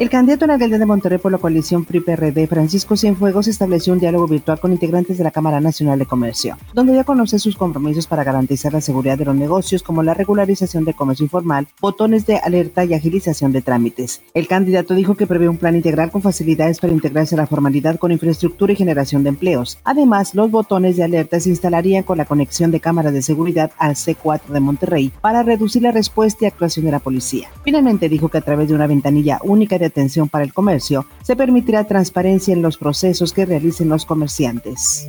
El candidato a la alcaldía de Monterrey por la coalición PRI-PRD, Francisco Cienfuegos, estableció un diálogo virtual con integrantes de la Cámara Nacional de Comercio, donde ya conoce sus compromisos para garantizar la seguridad de los negocios, como la regularización del comercio informal, botones de alerta y agilización de trámites. El candidato dijo que prevé un plan integral con facilidades para integrarse a la formalidad con infraestructura y generación de empleos. Además, los botones de alerta se instalarían con la conexión de cámaras de seguridad al C4 de Monterrey para reducir la respuesta y actuación de la policía. Finalmente dijo que a través de una ventanilla única de atención para el comercio, se permitirá transparencia en los procesos que realicen los comerciantes.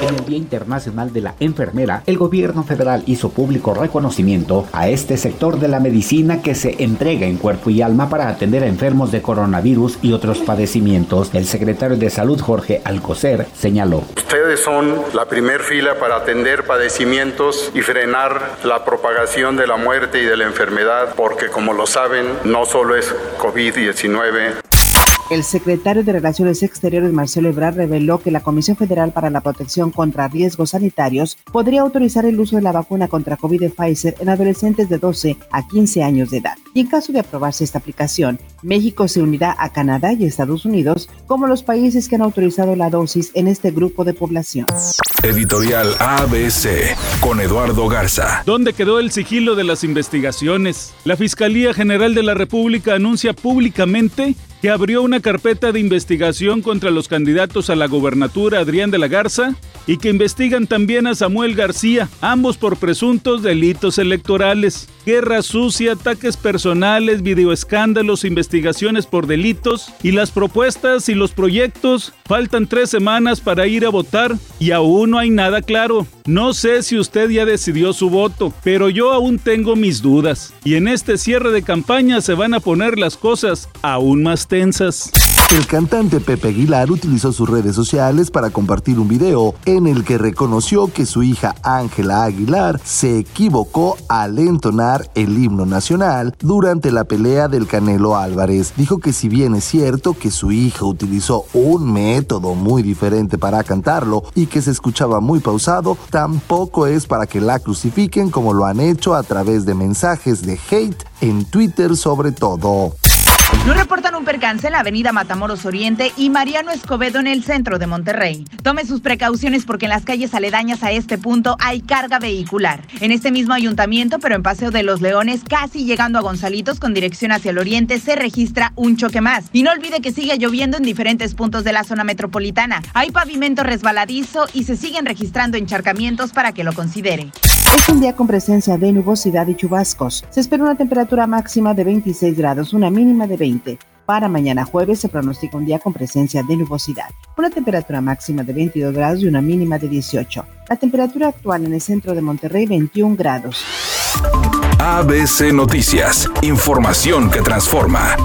En el Día Internacional de la Enfermera, el gobierno federal hizo público reconocimiento a este sector de la medicina que se entrega en cuerpo y alma para atender a enfermos de coronavirus y otros padecimientos. El secretario de Salud, Jorge Alcocer, señaló. Ustedes son la primer fila para atender padecimientos y frenar la propagación de la muerte y de la enfermedad, porque como lo saben, no solo es COVID-19, el secretario de Relaciones Exteriores, Marcelo Ebrard, reveló que la Comisión Federal para la Protección contra Riesgos Sanitarios podría autorizar el uso de la vacuna contra COVID de Pfizer en adolescentes de 12 a 15 años de edad. Y en caso de aprobarse esta aplicación, México se unirá a Canadá y Estados Unidos como los países que han autorizado la dosis en este grupo de población. Editorial ABC con Eduardo Garza. ¿Dónde quedó el sigilo de las investigaciones? La Fiscalía General de la República anuncia públicamente que abrió una carpeta de investigación contra los candidatos a la gobernatura Adrián de la Garza y que investigan también a Samuel García, ambos por presuntos delitos electorales. Guerra sucia, ataques personales, videoescándalos, investigaciones por delitos y las propuestas y los proyectos. Faltan tres semanas para ir a votar y aún no hay nada claro. No sé si usted ya decidió su voto, pero yo aún tengo mis dudas. Y en este cierre de campaña se van a poner las cosas aún más tensas. El cantante Pepe Aguilar utilizó sus redes sociales para compartir un video en el que reconoció que su hija Ángela Aguilar se equivocó al entonar el himno nacional durante la pelea del Canelo Álvarez. Dijo que si bien es cierto que su hija utilizó un método muy diferente para cantarlo y que se escuchaba muy pausado, tampoco es para que la crucifiquen como lo han hecho a través de mensajes de hate en Twitter sobre todo. Nos reportan un percance en la avenida Matamoros Oriente y Mariano Escobedo en el centro de Monterrey. Tome sus precauciones porque en las calles aledañas a este punto hay carga vehicular. En este mismo ayuntamiento, pero en Paseo de los Leones, casi llegando a Gonzalitos con dirección hacia el oriente, se registra un choque más. Y no olvide que sigue lloviendo en diferentes puntos de la zona metropolitana. Hay pavimento resbaladizo y se siguen registrando encharcamientos para que lo considere. Es un día con presencia de nubosidad y chubascos. Se espera una temperatura máxima de 26 grados, una mínima de 20. Para mañana jueves se pronostica un día con presencia de nubosidad, una temperatura máxima de 22 grados y una mínima de 18. La temperatura actual en el centro de Monterrey 21 grados. ABC Noticias, información que transforma.